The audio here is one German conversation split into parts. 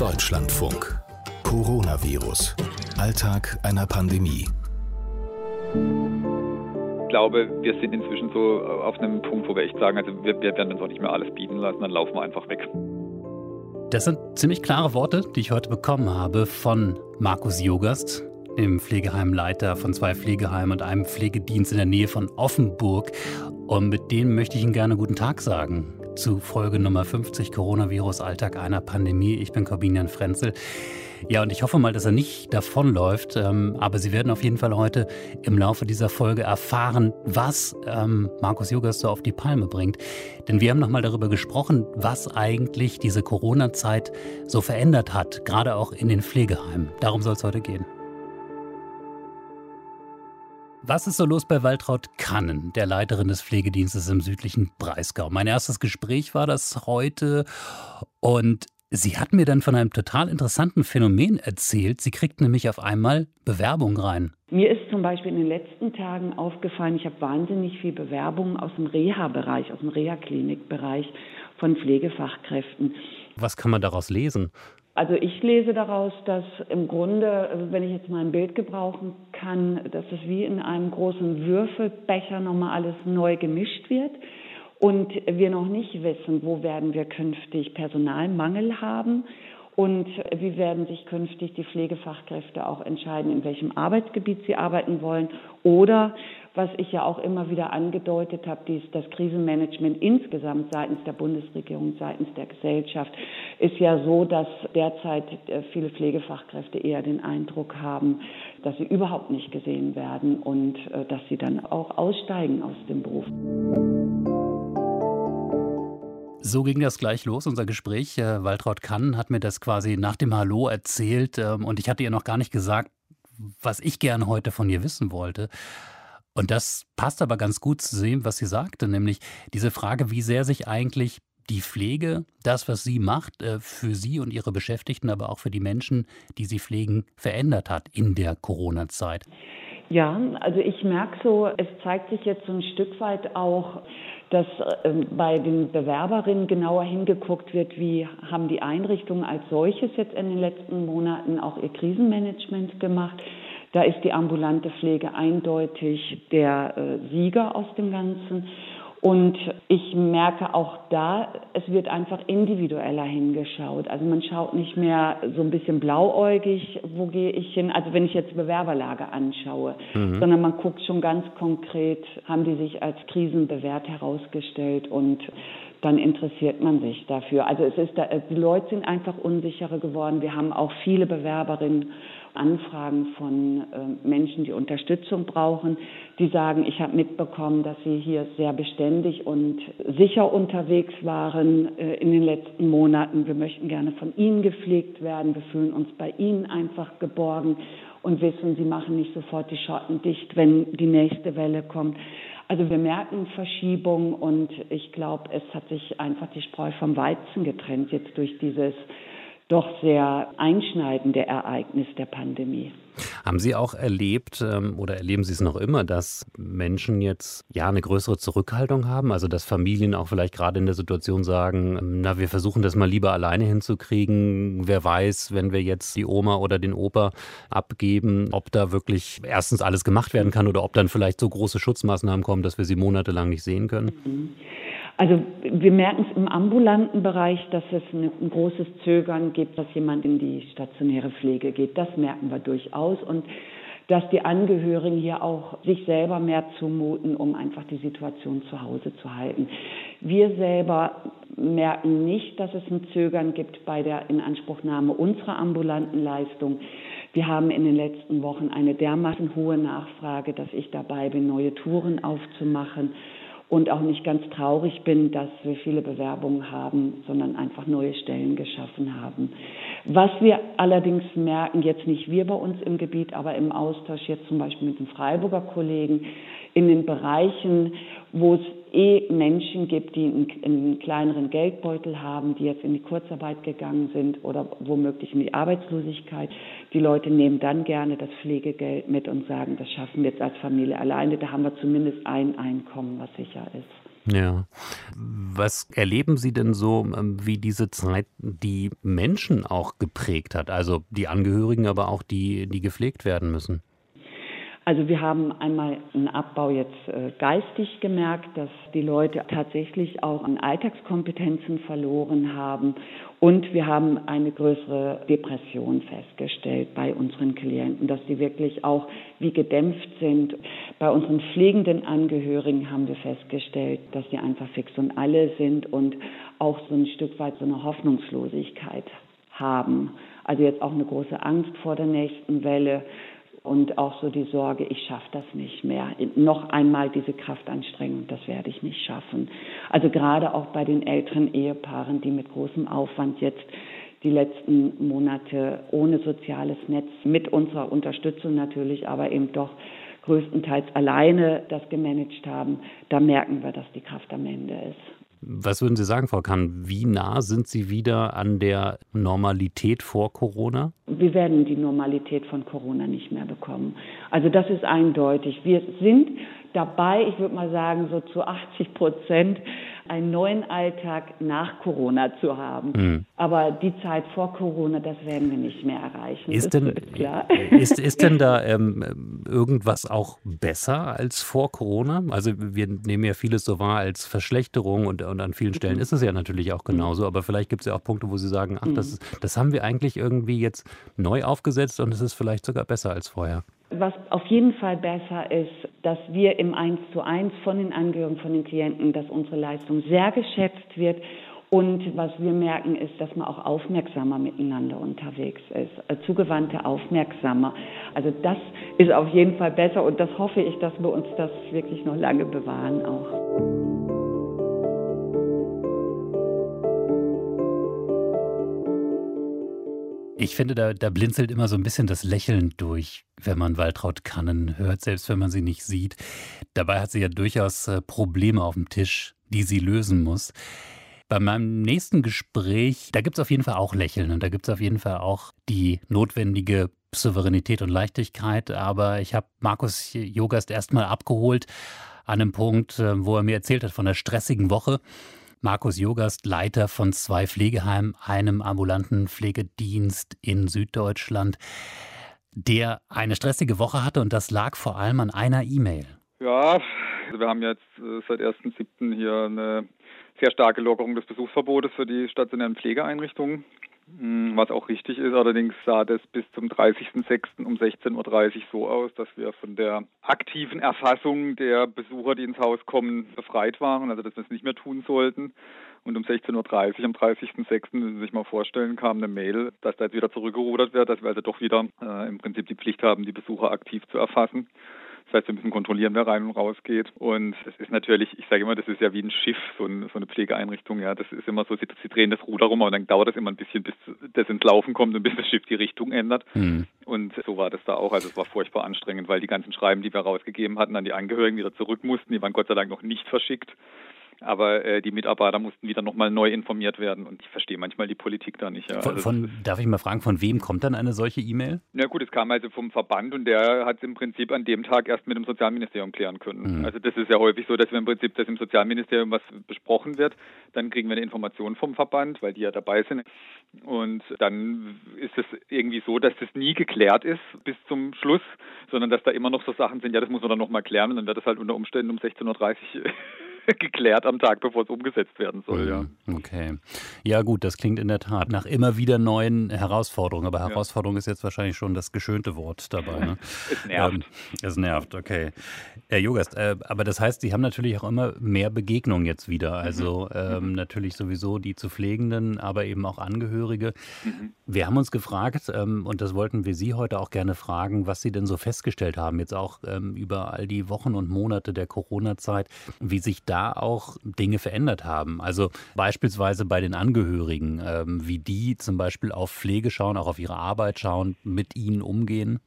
Deutschlandfunk. Coronavirus. Alltag einer Pandemie. Ich glaube, wir sind inzwischen so auf einem Punkt, wo wir echt sagen, also wir, wir werden uns auch nicht mehr alles bieten lassen, dann laufen wir einfach weg. Das sind ziemlich klare Worte, die ich heute bekommen habe von Markus Jogast, dem Pflegeheimleiter von zwei Pflegeheimen und einem Pflegedienst in der Nähe von Offenburg. Und mit denen möchte ich Ihnen gerne guten Tag sagen zu Folge Nummer 50 Coronavirus Alltag einer Pandemie. Ich bin Corbinian Frenzel. Ja, und ich hoffe mal, dass er nicht davonläuft. Ähm, aber Sie werden auf jeden Fall heute im Laufe dieser Folge erfahren, was ähm, Markus Jogas so auf die Palme bringt. Denn wir haben nochmal darüber gesprochen, was eigentlich diese Corona-Zeit so verändert hat, gerade auch in den Pflegeheimen. Darum soll es heute gehen. Was ist so los bei Waltraud Kannen, der Leiterin des Pflegedienstes im südlichen Breisgau? Mein erstes Gespräch war das heute und sie hat mir dann von einem total interessanten Phänomen erzählt. Sie kriegt nämlich auf einmal Bewerbung rein. Mir ist zum Beispiel in den letzten Tagen aufgefallen, ich habe wahnsinnig viel Bewerbungen aus dem Reha-Bereich, aus dem Reha-Klinik-Bereich von Pflegefachkräften. Was kann man daraus lesen? Also ich lese daraus, dass im Grunde, wenn ich jetzt mal ein Bild gebrauchen kann, dass es wie in einem großen Würfelbecher nochmal alles neu gemischt wird und wir noch nicht wissen, wo werden wir künftig Personalmangel haben und wie werden sich künftig die Pflegefachkräfte auch entscheiden, in welchem Arbeitsgebiet sie arbeiten wollen oder was ich ja auch immer wieder angedeutet habe, dies, das Krisenmanagement insgesamt seitens der Bundesregierung, seitens der Gesellschaft ist ja so, dass derzeit äh, viele Pflegefachkräfte eher den Eindruck haben, dass sie überhaupt nicht gesehen werden und äh, dass sie dann auch aussteigen aus dem Beruf. So ging das gleich los, unser Gespräch. Äh, Waltraud Kann hat mir das quasi nach dem Hallo erzählt ähm, und ich hatte ihr noch gar nicht gesagt, was ich gerne heute von ihr wissen wollte. Und das passt aber ganz gut zu sehen, was sie sagte, nämlich diese Frage, wie sehr sich eigentlich die Pflege, das, was sie macht, äh, für sie und ihre Beschäftigten, aber auch für die Menschen, die sie pflegen, verändert hat in der Corona-Zeit. Ja, also ich merke so, es zeigt sich jetzt so ein Stück weit auch, dass äh, bei den Bewerberinnen genauer hingeguckt wird, wie haben die Einrichtungen als solches jetzt in den letzten Monaten auch ihr Krisenmanagement gemacht da ist die ambulante Pflege eindeutig der äh, Sieger aus dem Ganzen. Und ich merke auch da, es wird einfach individueller hingeschaut. Also man schaut nicht mehr so ein bisschen blauäugig, wo gehe ich hin, also wenn ich jetzt Bewerberlage anschaue, mhm. sondern man guckt schon ganz konkret, haben die sich als krisenbewährt herausgestellt und dann interessiert man sich dafür. Also es ist da, die Leute sind einfach unsicherer geworden. Wir haben auch viele Bewerberinnen Anfragen von äh, Menschen, die Unterstützung brauchen, die sagen, ich habe mitbekommen, dass Sie hier sehr beständig und sicher unterwegs waren äh, in den letzten Monaten. Wir möchten gerne von Ihnen gepflegt werden. Wir fühlen uns bei Ihnen einfach geborgen und wissen, Sie machen nicht sofort die Schotten dicht, wenn die nächste Welle kommt. Also wir merken Verschiebung und ich glaube, es hat sich einfach die Spreu vom Weizen getrennt jetzt durch dieses doch sehr einschneidende Ereignis der Pandemie. Haben Sie auch erlebt ähm, oder erleben Sie es noch immer, dass Menschen jetzt ja eine größere Zurückhaltung haben? Also dass Familien auch vielleicht gerade in der Situation sagen, ähm, na, wir versuchen das mal lieber alleine hinzukriegen. Wer weiß, wenn wir jetzt die Oma oder den Opa abgeben, ob da wirklich erstens alles gemacht werden kann oder ob dann vielleicht so große Schutzmaßnahmen kommen, dass wir sie monatelang nicht sehen können? Mhm. Also wir merken es im ambulanten Bereich, dass es ein großes Zögern gibt, dass jemand in die stationäre Pflege geht. Das merken wir durchaus. Und dass die Angehörigen hier auch sich selber mehr zumuten, um einfach die Situation zu Hause zu halten. Wir selber merken nicht, dass es ein Zögern gibt bei der Inanspruchnahme unserer ambulanten Leistung. Wir haben in den letzten Wochen eine dermaßen hohe Nachfrage, dass ich dabei bin, neue Touren aufzumachen und auch nicht ganz traurig bin, dass wir viele Bewerbungen haben, sondern einfach neue Stellen geschaffen haben. Was wir allerdings merken, jetzt nicht wir bei uns im Gebiet, aber im Austausch jetzt zum Beispiel mit den Freiburger Kollegen, in den Bereichen, wo es eh Menschen gibt, die einen, einen, kleineren Geldbeutel haben, die jetzt in die Kurzarbeit gegangen sind oder womöglich in die Arbeitslosigkeit. Die Leute nehmen dann gerne das Pflegegeld mit und sagen, das schaffen wir jetzt als Familie alleine. Da haben wir zumindest ein Einkommen, was sicher ist. Ja. Was erleben Sie denn so, ähm, wie diese Zeit die Menschen auch geprägt hat? Also die Angehörigen, aber auch die, die gepflegt werden müssen? Also wir haben einmal einen Abbau jetzt äh, geistig gemerkt, dass die Leute tatsächlich auch an Alltagskompetenzen verloren haben und wir haben eine größere Depression festgestellt bei unseren Klienten, dass sie wirklich auch wie gedämpft sind. Bei unseren pflegenden Angehörigen haben wir festgestellt, dass sie einfach fix und alle sind und auch so ein Stück weit so eine Hoffnungslosigkeit haben. Also jetzt auch eine große Angst vor der nächsten Welle und auch so die Sorge, ich schaffe das nicht mehr. Noch einmal diese Kraftanstrengung, das werde ich nicht schaffen. Also gerade auch bei den älteren Ehepaaren, die mit großem Aufwand jetzt die letzten Monate ohne soziales Netz mit unserer Unterstützung natürlich, aber eben doch größtenteils alleine das gemanagt haben, da merken wir, dass die Kraft am Ende ist. Was würden Sie sagen, Frau Kahn? Wie nah sind Sie wieder an der Normalität vor Corona? Wir werden die Normalität von Corona nicht mehr bekommen. Also das ist eindeutig. Wir sind dabei, ich würde mal sagen, so zu 80 Prozent einen neuen Alltag nach Corona zu haben. Mhm. Aber die Zeit vor Corona, das werden wir nicht mehr erreichen. Ist, denn, ist, ist denn da ähm, irgendwas auch besser als vor Corona? Also wir nehmen ja vieles so wahr als Verschlechterung und, und an vielen Stellen mhm. ist es ja natürlich auch genauso. Aber vielleicht gibt es ja auch Punkte, wo Sie sagen, ach, das, mhm. das haben wir eigentlich irgendwie jetzt neu aufgesetzt und es ist vielleicht sogar besser als vorher. Was auf jeden Fall besser ist, dass wir im Eins zu eins von den Angehörigen, von den Klienten, dass unsere Leistung sehr geschätzt wird. Und was wir merken, ist, dass man auch aufmerksamer miteinander unterwegs ist, äh, zugewandte aufmerksamer. Also das ist auf jeden Fall besser und das hoffe ich, dass wir uns das wirklich noch lange bewahren auch. Ich finde, da, da, blinzelt immer so ein bisschen das Lächeln durch, wenn man Waltraud Kannen hört, selbst wenn man sie nicht sieht. Dabei hat sie ja durchaus äh, Probleme auf dem Tisch, die sie lösen muss. Bei meinem nächsten Gespräch, da gibt es auf jeden Fall auch Lächeln und da gibt es auf jeden Fall auch die notwendige Souveränität und Leichtigkeit. Aber ich habe Markus Jogast erstmal abgeholt an einem Punkt, äh, wo er mir erzählt hat von der stressigen Woche. Markus Jogast, Leiter von zwei Pflegeheimen, einem ambulanten Pflegedienst in Süddeutschland, der eine stressige Woche hatte und das lag vor allem an einer E-Mail. Ja, also wir haben jetzt äh, seit 1.7. hier eine sehr starke Lockerung des Besuchsverbotes für die stationären Pflegeeinrichtungen was auch richtig ist. Allerdings sah das bis zum 30.06. um 16.30 Uhr so aus, dass wir von der aktiven Erfassung der Besucher, die ins Haus kommen, befreit waren, also dass wir es nicht mehr tun sollten. Und um 16.30 Uhr am 30.06., wenn Sie sich mal vorstellen, kam eine Mail, dass da jetzt wieder zurückgerudert wird, dass wir also doch wieder äh, im Prinzip die Pflicht haben, die Besucher aktiv zu erfassen. Das heißt, wir müssen kontrollieren, wer rein und raus geht. Und es ist natürlich, ich sage immer, das ist ja wie ein Schiff, so, ein, so eine Pflegeeinrichtung. Ja, das ist immer so, sie, sie, drehen das Ruder rum, aber dann dauert das immer ein bisschen, bis das ins Laufen kommt und bis das Schiff die Richtung ändert. Mhm. Und so war das da auch. Also es war furchtbar anstrengend, weil die ganzen Schreiben, die wir rausgegeben hatten, an die Angehörigen wieder zurück mussten, die waren Gott sei Dank noch nicht verschickt. Aber äh, die Mitarbeiter mussten wieder nochmal neu informiert werden und ich verstehe manchmal die Politik da nicht. Ja. Von, also von, darf ich mal fragen, von wem kommt dann eine solche E-Mail? Na gut, es kam also vom Verband und der hat es im Prinzip an dem Tag erst mit dem Sozialministerium klären können. Mhm. Also das ist ja häufig so, dass wir im Prinzip, dass im Sozialministerium was besprochen wird, dann kriegen wir eine Information vom Verband, weil die ja dabei sind. Und dann ist es irgendwie so, dass das nie geklärt ist bis zum Schluss, sondern dass da immer noch so Sachen sind, ja, das muss man dann nochmal klären und dann wird das halt unter Umständen um 16.30 Uhr geklärt am Tag, bevor es umgesetzt werden soll, ja. Mhm, okay. Ja, gut, das klingt in der Tat nach immer wieder neuen Herausforderungen. Aber Herausforderung ja. ist jetzt wahrscheinlich schon das geschönte Wort dabei. Ne? es nervt. Ähm, es nervt, okay. Herr Jogast, äh, aber das heißt, Sie haben natürlich auch immer mehr Begegnungen jetzt wieder. Also mhm. ähm, mhm. natürlich sowieso die zu Pflegenden, aber eben auch Angehörige. Mhm. Wir haben uns gefragt, ähm, und das wollten wir Sie heute auch gerne fragen, was Sie denn so festgestellt haben, jetzt auch ähm, über all die Wochen und Monate der Corona-Zeit, wie sich da auch Dinge verändert haben. Also beispielsweise bei den Angehörigen, ähm, wie die zum Beispiel auf Pflege schauen, auch auf ihre Arbeit schauen, mit ihnen umgehen.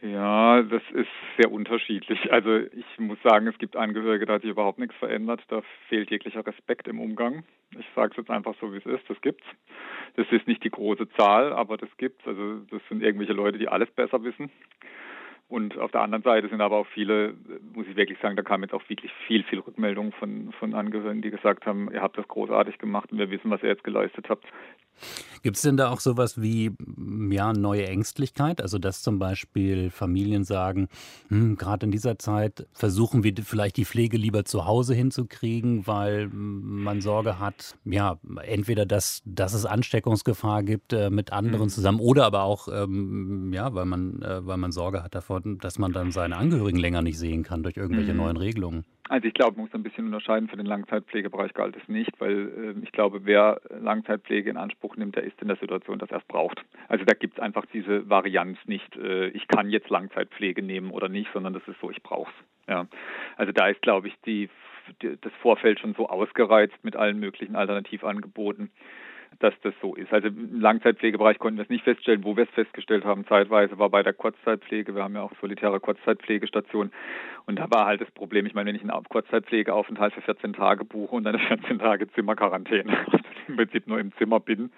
Ja, das ist sehr unterschiedlich. Also ich muss sagen, es gibt Angehörige, da hat sich überhaupt nichts verändert. Da fehlt jeglicher Respekt im Umgang. Ich sage es jetzt einfach so, wie es ist. Das gibt's. Das ist nicht die große Zahl, aber das gibt's. Also das sind irgendwelche Leute, die alles besser wissen Und auf der anderen Seite sind aber auch viele, muss ich wirklich sagen, da kam jetzt auch wirklich viel, viel Rückmeldung von, von Angehörigen, die gesagt haben, ihr habt das großartig gemacht und wir wissen, was ihr jetzt geleistet habt. Gibt es denn da auch sowas wie ja, neue Ängstlichkeit? Also, dass zum Beispiel Familien sagen, hm, gerade in dieser Zeit versuchen wir vielleicht die Pflege lieber zu Hause hinzukriegen, weil man Sorge hat, ja, entweder, dass, dass es Ansteckungsgefahr gibt äh, mit anderen mhm. zusammen oder aber auch, ähm, ja, weil man, äh, weil man Sorge hat davor, dass man dann seine Angehörigen länger nicht sehen kann durch irgendwelche mhm. neuen Regelungen. Also ich glaube, man muss ein bisschen unterscheiden. Für den Langzeitpflegebereich galt es nicht, weil äh, ich glaube, wer Langzeitpflege in Anspruch nimmt, der ist in der Situation, dass er es braucht. Also da gibt es einfach diese Varianz nicht, äh, ich kann jetzt Langzeitpflege nehmen oder nicht, sondern das ist so, ich brauche es. Ja. Also da ist, glaube ich, die, die, das Vorfeld schon so ausgereizt mit allen möglichen Alternativangeboten dass das so ist. Also im Langzeitpflegebereich konnten wir es nicht feststellen. Wo wir es festgestellt haben, zeitweise war bei der Kurzzeitpflege. Wir haben ja auch solitäre Kurzzeitpflegestationen. Und da war halt das Problem, ich meine, wenn ich einen Kurzzeitpflegeaufenthalt für 14 Tage buche und eine 14 Tage Zimmerquarantäne, also im Prinzip nur im Zimmer bin,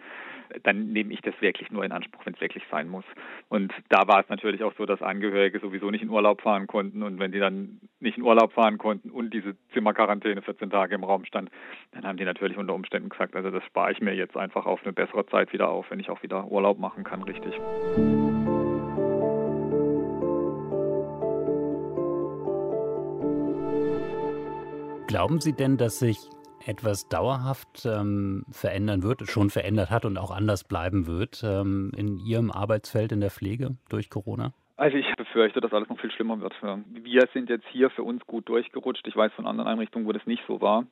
dann nehme ich das wirklich nur in Anspruch, wenn es wirklich sein muss. Und da war es natürlich auch so, dass Angehörige sowieso nicht in Urlaub fahren konnten und wenn die dann nicht in Urlaub fahren konnten und diese Zimmerquarantäne 14 Tage im Raum stand, dann haben die natürlich unter Umständen gesagt, also das spare ich mir jetzt einfach auf eine bessere Zeit wieder auf, wenn ich auch wieder Urlaub machen kann, richtig. Glauben Sie denn, dass sich etwas dauerhaft ähm, verändern wird, schon verändert hat und auch anders bleiben wird ähm, in Ihrem Arbeitsfeld in der Pflege durch Corona? Also ich befürchte, dass alles noch viel schlimmer wird. Wir sind jetzt hier für uns gut durchgerutscht. Ich weiß von anderen Einrichtungen, wo das nicht so war.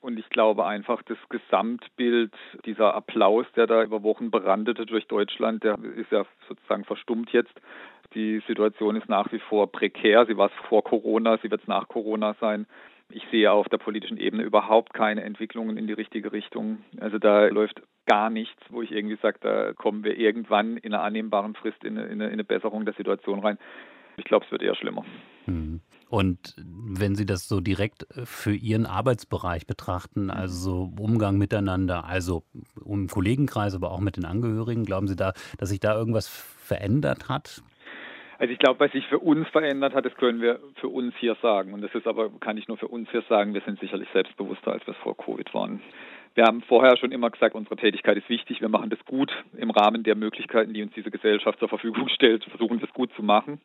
Und ich glaube einfach, das Gesamtbild, dieser Applaus, der da über Wochen brandete durch Deutschland, der ist ja sozusagen verstummt jetzt. Die Situation ist nach wie vor prekär. Sie war es vor Corona, sie wird es nach Corona sein. Ich sehe auf der politischen Ebene überhaupt keine Entwicklungen in die richtige Richtung. Also da läuft gar nichts, wo ich irgendwie sage, da kommen wir irgendwann in einer annehmbaren Frist in eine, in eine, Besserung der Situation rein. Ich glaube, es wird eher schlimmer. Hm. Und wenn Sie das so direkt für Ihren Arbeitsbereich betrachten, also Umgang miteinander, also im Kollegenkreis, aber auch mit den Angehörigen, glauben Sie da, dass sich da irgendwas verändert hat? Also ich glaube, was sich für uns verändert hat, das können wir für uns hier sagen. Und das ist aber, kann ich nur für uns hier sagen, wir sind sicherlich selbstbewusster, als wir es vor Covid waren. Wir haben vorher schon immer gesagt, unsere Tätigkeit ist wichtig, wir machen das gut im Rahmen der Möglichkeiten, die uns diese Gesellschaft zur Verfügung stellt, versuchen das gut zu machen.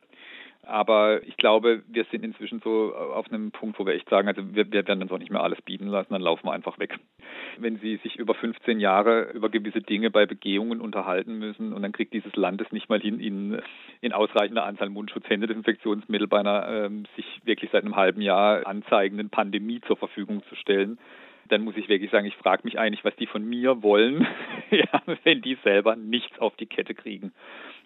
Aber ich glaube, wir sind inzwischen so auf einem Punkt, wo wir echt sagen, also wir, wir werden uns auch nicht mehr alles bieten lassen, dann laufen wir einfach weg. Wenn Sie sich über 15 Jahre über gewisse Dinge bei Begehungen unterhalten müssen und dann kriegt dieses Land es nicht mal hin, Ihnen in ausreichender Anzahl Mundschutzhände, Desinfektionsmittel bei einer ähm, sich wirklich seit einem halben Jahr anzeigenden Pandemie zur Verfügung zu stellen, dann muss ich wirklich sagen, ich frage mich eigentlich, was die von mir wollen, ja, wenn die selber nichts auf die Kette kriegen.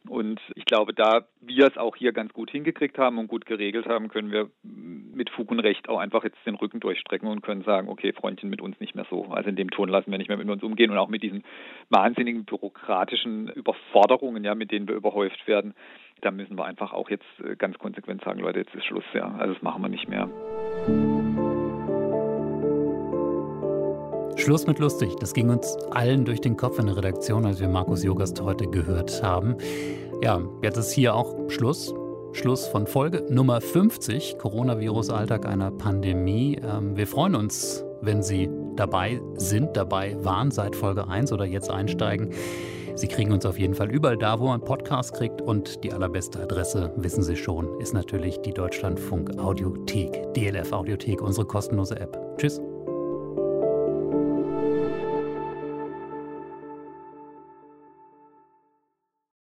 Und ich glaube, da wir es auch hier ganz gut hingekriegt haben und gut geregelt haben, können wir mit Fug und Recht auch einfach jetzt den Rücken durchstrecken und können sagen, okay, Freundchen, mit uns nicht mehr so. Also in dem Ton lassen wir nicht mehr mit uns umgehen und auch mit diesen wahnsinnigen bürokratischen Überforderungen, ja, mit denen wir überhäuft werden. Da müssen wir einfach auch jetzt äh, ganz konsequent sagen, Leute, jetzt ist Schluss, ja. Also das machen wir nicht mehr. Schluss mit lustig. Das ging uns allen durch den Kopf in der Redaktion, als wir Markus Jogast heute gehört haben. Ja, jetzt ist hier auch Schluss. Schluss von Folge Nummer 50, Coronavirus-Alltag einer Pandemie. Ähm, wir freuen uns, wenn Sie dabei sind, dabei waren seit Folge 1 oder jetzt einsteigen. Sie kriegen uns auf jeden Fall überall da, wo man Podcasts kriegt. Und die allerbeste Adresse, wissen Sie schon, ist natürlich die Deutschlandfunk Audiothek, DLF Audiothek, unsere kostenlose App. Tschüss.